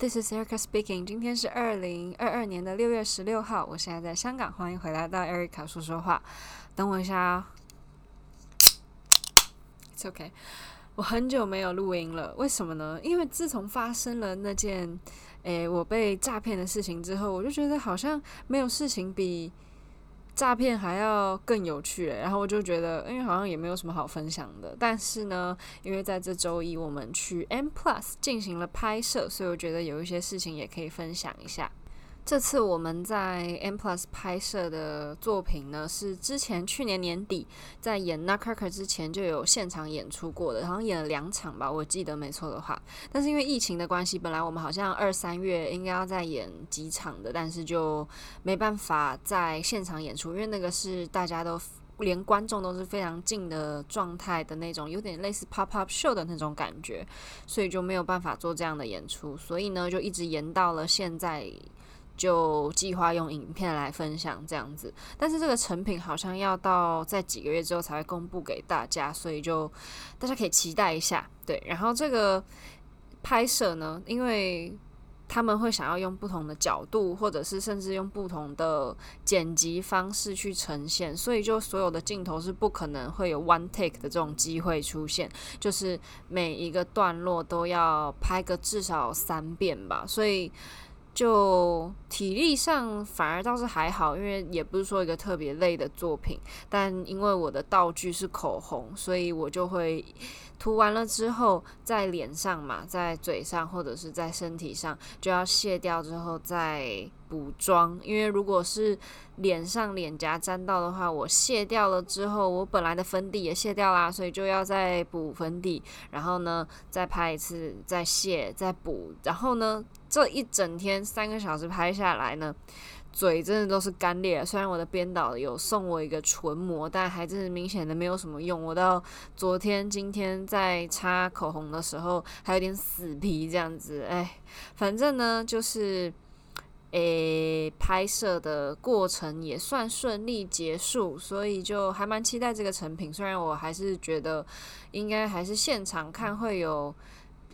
This is Erica speaking。今天是二零二二年的六月十六号，我现在在香港，欢迎回来到 Erica 说说话。等我一下啊，It's OK。我很久没有录音了，为什么呢？因为自从发生了那件诶我被诈骗的事情之后，我就觉得好像没有事情比。诈骗还要更有趣，然后我就觉得，因为好像也没有什么好分享的。但是呢，因为在这周一我们去 M Plus 进行了拍摄，所以我觉得有一些事情也可以分享一下。这次我们在 M Plus 拍摄的作品呢，是之前去年年底在演 Nutcracker 之前就有现场演出过的，好像演了两场吧，我记得没错的话。但是因为疫情的关系，本来我们好像二三月应该要再演几场的，但是就没办法在现场演出，因为那个是大家都连观众都是非常近的状态的那种，有点类似 pop up show 的那种感觉，所以就没有办法做这样的演出，所以呢就一直延到了现在。就计划用影片来分享这样子，但是这个成品好像要到在几个月之后才会公布给大家，所以就大家可以期待一下。对，然后这个拍摄呢，因为他们会想要用不同的角度，或者是甚至用不同的剪辑方式去呈现，所以就所有的镜头是不可能会有 one take 的这种机会出现，就是每一个段落都要拍个至少三遍吧，所以。就体力上反而倒是还好，因为也不是说一个特别累的作品。但因为我的道具是口红，所以我就会涂完了之后，在脸上嘛，在嘴上或者是在身体上，就要卸掉之后再补妆。因为如果是脸上脸颊沾到的话，我卸掉了之后，我本来的粉底也卸掉啦，所以就要再补粉底，然后呢再拍一次，再卸，再补，然后呢。这一整天三个小时拍下来呢，嘴真的都是干裂。虽然我的编导有送我一个唇膜，但还真是明显的没有什么用。我到昨天、今天在擦口红的时候，还有点死皮这样子。哎，反正呢，就是诶，拍摄的过程也算顺利结束，所以就还蛮期待这个成品。虽然我还是觉得，应该还是现场看会有。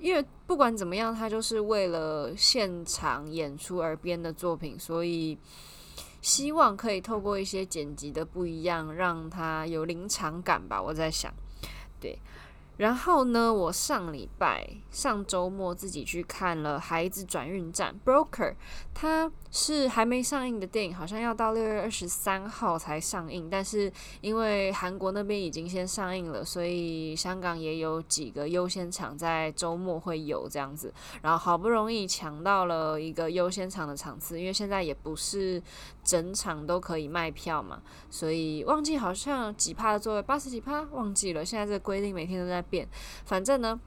因为不管怎么样，他就是为了现场演出而编的作品，所以希望可以透过一些剪辑的不一样，让他有临场感吧。我在想，对。然后呢，我上礼拜上周末自己去看了《孩子转运站》（Broker），它是还没上映的电影，好像要到六月二十三号才上映。但是因为韩国那边已经先上映了，所以香港也有几个优先场在周末会有这样子。然后好不容易抢到了一个优先场的场次，因为现在也不是整场都可以卖票嘛，所以忘记好像几趴的座位，八十几趴，忘记了。现在这个规定每天都在变，反正呢，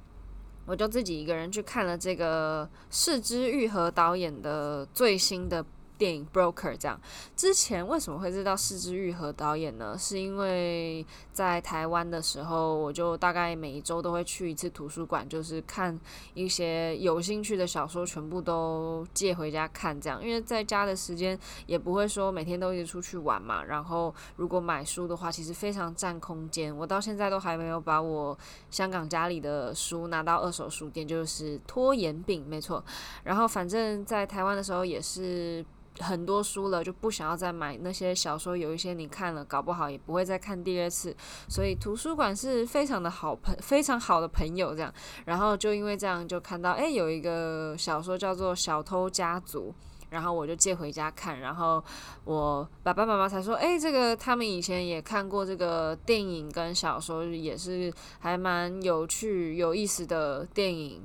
我就自己一个人去看了这个是枝裕和导演的最新的。电影《Broker》这样，之前为什么会知道是枝裕和导演呢？是因为在台湾的时候，我就大概每一周都会去一次图书馆，就是看一些有兴趣的小说，全部都借回家看。这样，因为在家的时间也不会说每天都一直出去玩嘛。然后，如果买书的话，其实非常占空间。我到现在都还没有把我香港家里的书拿到二手书店，就是拖延病，没错。然后，反正在台湾的时候也是。很多书了，就不想要再买那些小说，有一些你看了，搞不好也不会再看第二次。所以图书馆是非常的好朋，非常好的朋友这样。然后就因为这样，就看到诶，有一个小说叫做《小偷家族》，然后我就借回家看。然后我爸爸妈妈才说，诶，这个他们以前也看过这个电影跟小说，也是还蛮有趣、有意思的电影。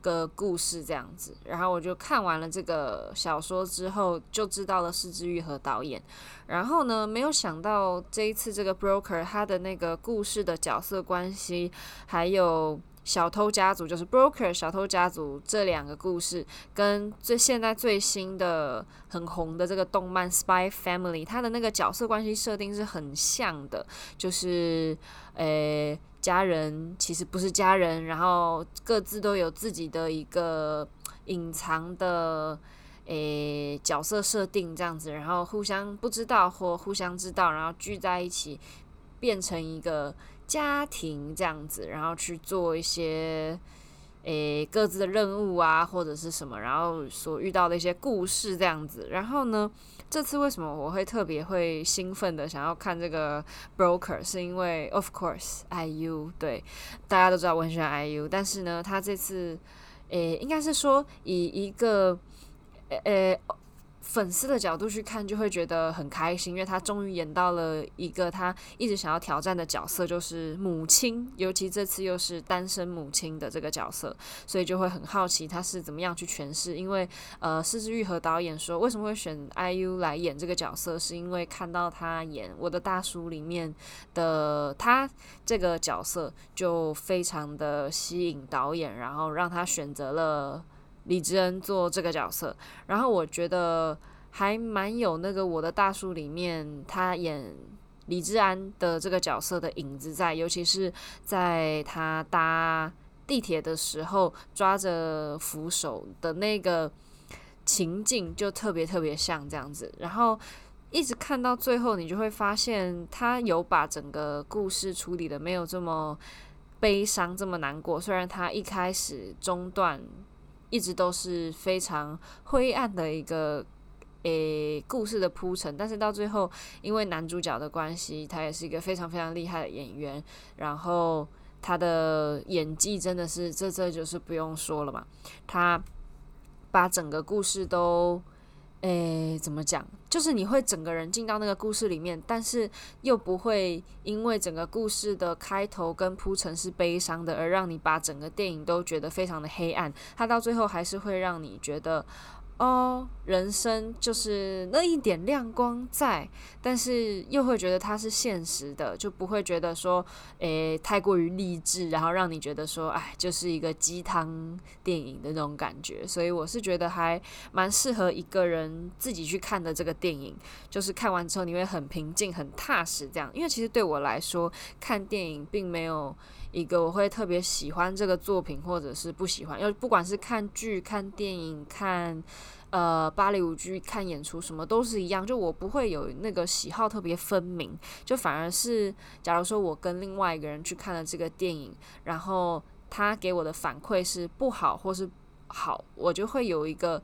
个故事这样子，然后我就看完了这个小说之后，就知道了是枝裕和导演。然后呢，没有想到这一次这个 Broker 他的那个故事的角色关系，还有小偷家族，就是 Broker 小偷家族这两个故事，跟最现在最新的很红的这个动漫 Spy Family，它的那个角色关系设定是很像的，就是诶。家人其实不是家人，然后各自都有自己的一个隐藏的诶角色设定这样子，然后互相不知道或互相知道，然后聚在一起变成一个家庭这样子，然后去做一些诶各自的任务啊，或者是什么，然后所遇到的一些故事这样子。然后呢，这次为什么我会特别会兴奋的想要看这个 Broker，是因为 Of course IU 对，大家都知道我很喜欢 IU，但是呢，他这次诶应该是说以一个诶。粉丝的角度去看，就会觉得很开心，因为他终于演到了一个他一直想要挑战的角色，就是母亲，尤其这次又是单身母亲的这个角色，所以就会很好奇他是怎么样去诠释。因为呃，是枝裕和导演说为什么会选 IU 来演这个角色，是因为看到他演《我的大叔》里面的他这个角色就非常的吸引导演，然后让他选择了。李智恩做这个角色，然后我觉得还蛮有那个《我的大叔》里面他演李智安的这个角色的影子在，尤其是在他搭地铁的时候抓着扶手的那个情境，就特别特别像这样子。然后一直看到最后，你就会发现他有把整个故事处理得没有这么悲伤、这么难过。虽然他一开始中断。一直都是非常灰暗的一个诶故事的铺陈，但是到最后，因为男主角的关系，他也是一个非常非常厉害的演员，然后他的演技真的是这这就是不用说了嘛，他把整个故事都。诶，怎么讲？就是你会整个人进到那个故事里面，但是又不会因为整个故事的开头跟铺陈是悲伤的，而让你把整个电影都觉得非常的黑暗。它到最后还是会让你觉得。哦，人生就是那一点亮光在，但是又会觉得它是现实的，就不会觉得说，诶，太过于励志，然后让你觉得说，哎，就是一个鸡汤电影的那种感觉。所以我是觉得还蛮适合一个人自己去看的这个电影，就是看完之后你会很平静、很踏实这样。因为其实对我来说，看电影并没有一个我会特别喜欢这个作品，或者是不喜欢，因为不管是看剧、看电影、看。呃，芭蕾舞剧看演出什么都是一样，就我不会有那个喜好特别分明，就反而是假如说我跟另外一个人去看了这个电影，然后他给我的反馈是不好或是好，我就会有一个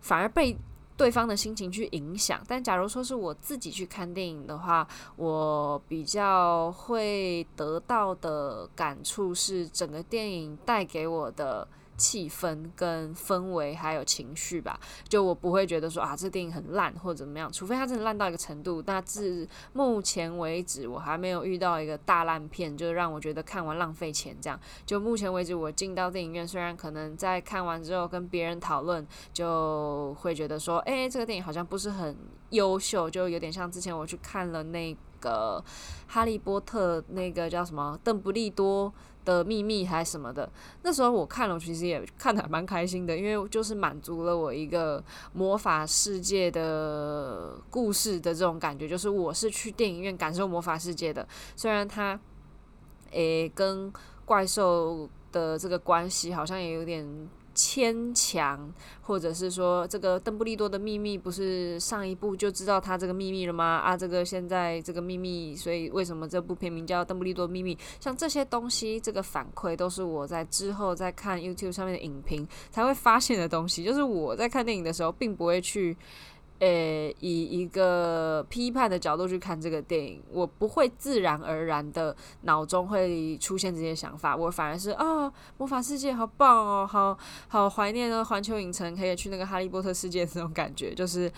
反而被对方的心情去影响。但假如说是我自己去看电影的话，我比较会得到的感触是整个电影带给我的。气氛跟氛围还有情绪吧，就我不会觉得说啊，这电影很烂或者怎么样，除非它真的烂到一个程度。那至目前为止，我还没有遇到一个大烂片，就让我觉得看完浪费钱这样。就目前为止，我进到电影院，虽然可能在看完之后跟别人讨论，就会觉得说，诶，这个电影好像不是很优秀，就有点像之前我去看了那个《哈利波特》，那个叫什么邓布利多的秘密还什么的，那时候我看了，其实也看的还蛮开心的，因为就是满足了我一个魔法世界的故事的这种感觉，就是我是去电影院感受魔法世界的，虽然它，诶，跟怪兽的这个关系好像也有点。牵强，或者是说这个邓布利多的秘密不是上一部就知道他这个秘密了吗？啊，这个现在这个秘密，所以为什么这部片名叫《邓布利多秘密》？像这些东西，这个反馈都是我在之后在看 YouTube 上面的影评才会发现的东西，就是我在看电影的时候并不会去。诶，以一个批判的角度去看这个电影，我不会自然而然的脑中会出现这些想法，我反而是啊、魔法世界好棒哦，好好怀念呢，环球影城可以去那个哈利波特世界的那种感觉，就是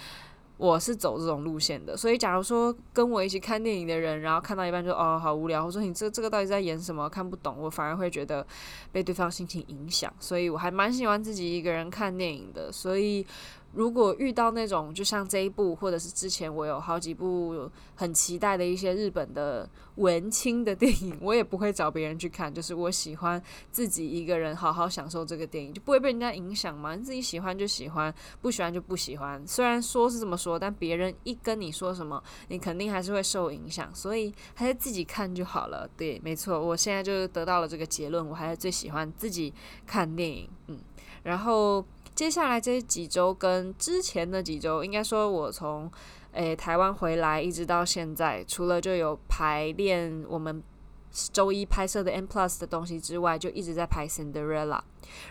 我是走这种路线的。所以，假如说跟我一起看电影的人，然后看到一半就哦，好无聊，我说你这这个到底在演什么？看不懂，我反而会觉得被对方心情影响，所以我还蛮喜欢自己一个人看电影的，所以。如果遇到那种就像这一部，或者是之前我有好几部很期待的一些日本的文青的电影，我也不会找别人去看，就是我喜欢自己一个人好好享受这个电影，就不会被人家影响嘛。你自己喜欢就喜欢，不喜欢就不喜欢。虽然说是这么说，但别人一跟你说什么，你肯定还是会受影响，所以还是自己看就好了。对，没错，我现在就得到了这个结论，我还是最喜欢自己看电影。嗯，然后。接下来这几周跟之前的几周，应该说，我从诶、台湾回来一直到现在，除了就有排练我们周一拍摄的 N Plus 的东西之外，就一直在拍 Cinderella。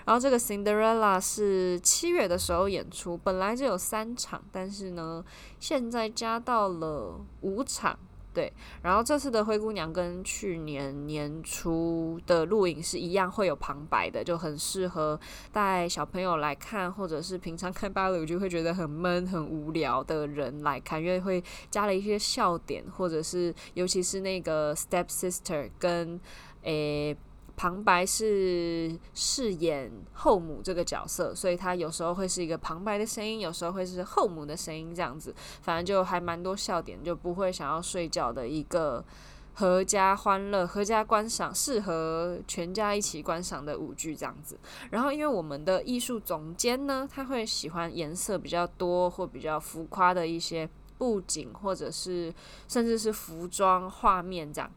然后这个 Cinderella 是七月的时候演出，本来就有三场，但是呢，现在加到了五场。对，然后这次的灰姑娘跟去年年初的录影是一样，会有旁白的，就很适合带小朋友来看，或者是平常看芭蕾舞就会觉得很闷、很无聊的人来看，因为会加了一些笑点，或者是尤其是那个 step sister 跟诶。旁白是饰演后母这个角色，所以他有时候会是一个旁白的声音，有时候会是后母的声音，这样子，反正就还蛮多笑点，就不会想要睡觉的一个合家欢乐、合家观赏、适合全家一起观赏的舞剧这样子。然后，因为我们的艺术总监呢，他会喜欢颜色比较多或比较浮夸的一些布景，或者是甚至是服装画面这样。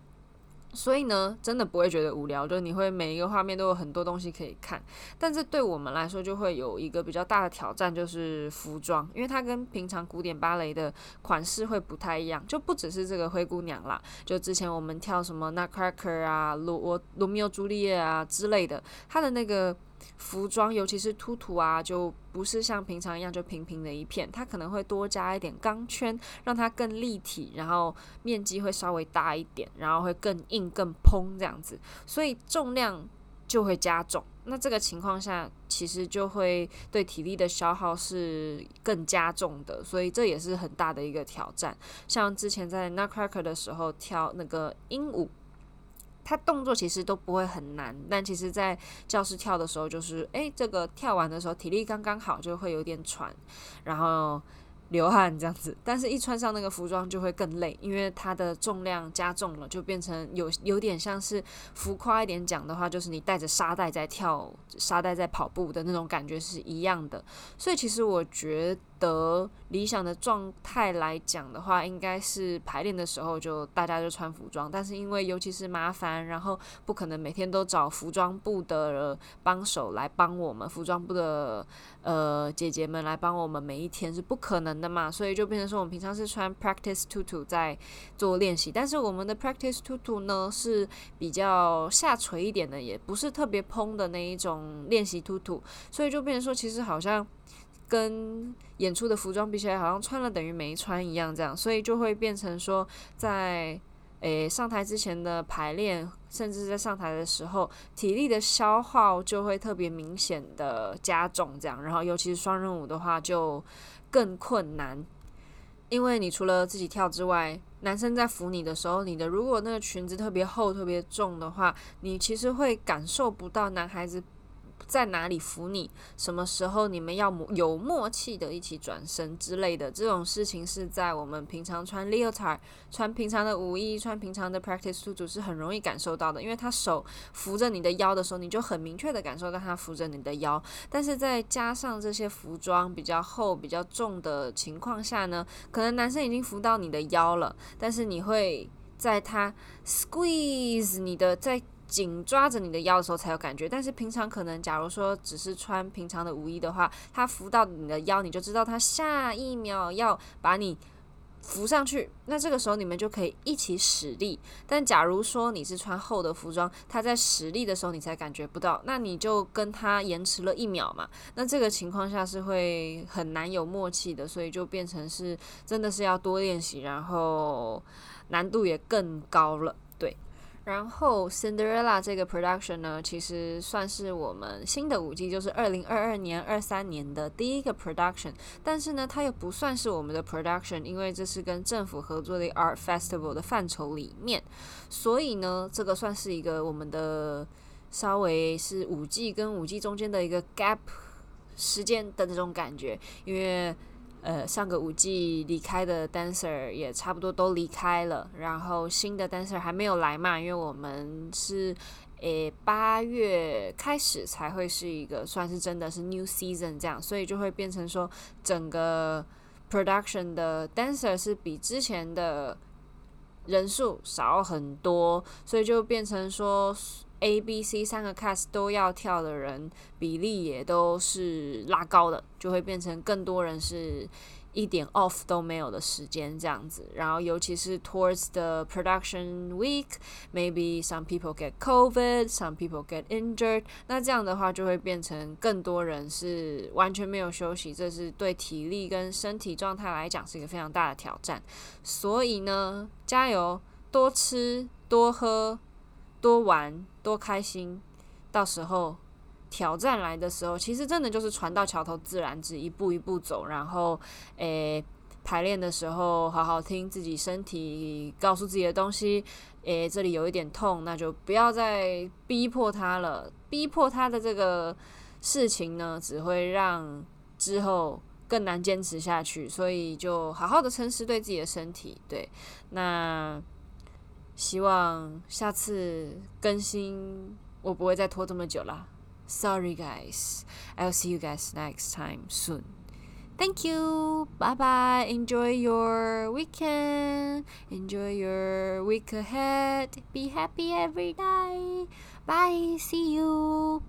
所以呢，真的不会觉得无聊，就是你会每一个画面都有很多东西可以看。但是对我们来说，就会有一个比较大的挑战，就是服装，因为它跟平常古典芭蕾的款式会不太一样，就不只是这个灰姑娘啦，就之前我们跳什么 Nutcracker 啊、罗罗密欧朱丽叶啊之类的，它的那个。服装，尤其是凸凸啊，就不是像平常一样就平平的一片，它可能会多加一点钢圈，让它更立体，然后面积会稍微大一点，然后会更硬、更蓬这样子，所以重量就会加重。那这个情况下，其实就会对体力的消耗是更加重的，所以这也是很大的一个挑战。像之前在 Nutcracker 的时候跳那个鹦鹉。他动作其实都不会很难，但其实，在教室跳的时候，就是诶，这个跳完的时候体力刚刚好，就会有点喘，然后。流汗这样子，但是一穿上那个服装就会更累，因为它的重量加重了，就变成有有点像是浮夸一点讲的话，就是你带着沙袋在跳，沙袋在跑步的那种感觉是一样的。所以其实我觉得理想的状态来讲的话，应该是排练的时候就大家就穿服装，但是因为尤其是麻烦，然后不可能每天都找服装部的帮手来帮我们，服装部的呃姐姐们来帮我们，每一天是不可能的嘛，所以就变成说，我们平常是穿 practice tutu 在做练习，但是我们的 practice tutu 呢是比较下垂一点的，也不是特别蓬的那一种练习 tutu，所以就变成说，其实好像跟演出的服装比起来，好像穿了等于没穿一样，这样，所以就会变成说，在诶上台之前的排练，甚至在上台的时候，体力的消耗就会特别明显的加重，这样，然后尤其是双人舞的话就。更困难，因为你除了自己跳之外，男生在扶你的时候，你的如果那个裙子特别厚、特别重的话，你其实会感受不到男孩子。在哪里扶你？什么时候你们要有默契的一起转身之类的这种事情，是在我们平常穿 leotard、穿平常的舞衣、穿平常的 practice tutu 是很容易感受到的，因为他手扶着你的腰的时候，你就很明确的感受到他扶着你的腰。但是再加上这些服装比较厚、比较重的情况下呢，可能男生已经扶到你的腰了，但是你会在他 squeeze 你的在。紧抓着你的腰的时候才有感觉，但是平常可能，假如说只是穿平常的舞衣的话，他扶到你的腰，你就知道他下一秒要把你扶上去。那这个时候你们就可以一起使力。但假如说你是穿厚的服装，他在使力的时候你才感觉不到，那你就跟他延迟了一秒嘛。那这个情况下是会很难有默契的，所以就变成是真的是要多练习，然后难度也更高了。然后《Cinderella》这个 production 呢，其实算是我们新的舞季，就是二零二二年、二三年的第一个 production。但是呢，它又不算是我们的 production，因为这是跟政府合作的 Art Festival 的范畴里面。所以呢，这个算是一个我们的稍微是五季跟五季中间的一个 gap 时间的这种感觉，因为。呃，上个舞季离开的 dancer 也差不多都离开了，然后新的 dancer 还没有来嘛，因为我们是诶八月开始才会是一个算是真的是 new season 这样，所以就会变成说整个 production 的 dancer 是比之前的人数少很多，所以就变成说。A、B、C 三个 cast 都要跳的人比例也都是拉高的，就会变成更多人是一点 off 都没有的时间，这样子。然后，尤其是 towards the production week，maybe some people get COVID，some people get injured。那这样的话，就会变成更多人是完全没有休息，这是对体力跟身体状态来讲是一个非常大的挑战。所以呢，加油，多吃，多喝，多玩，多开心。到时候。挑战来的时候，其实真的就是船到桥头自然直，一步一步走。然后，诶、排练的时候好好听自己身体告诉自己的东西。诶、这里有一点痛，那就不要再逼迫他了。逼迫他的这个事情呢，只会让之后更难坚持下去。所以，就好好的诚实对自己的身体。对，那希望下次更新我不会再拖这么久了。Sorry, guys. I'll see you guys next time soon. Thank you. Bye bye. Enjoy your weekend. Enjoy your week ahead. Be happy every day. Bye. See you.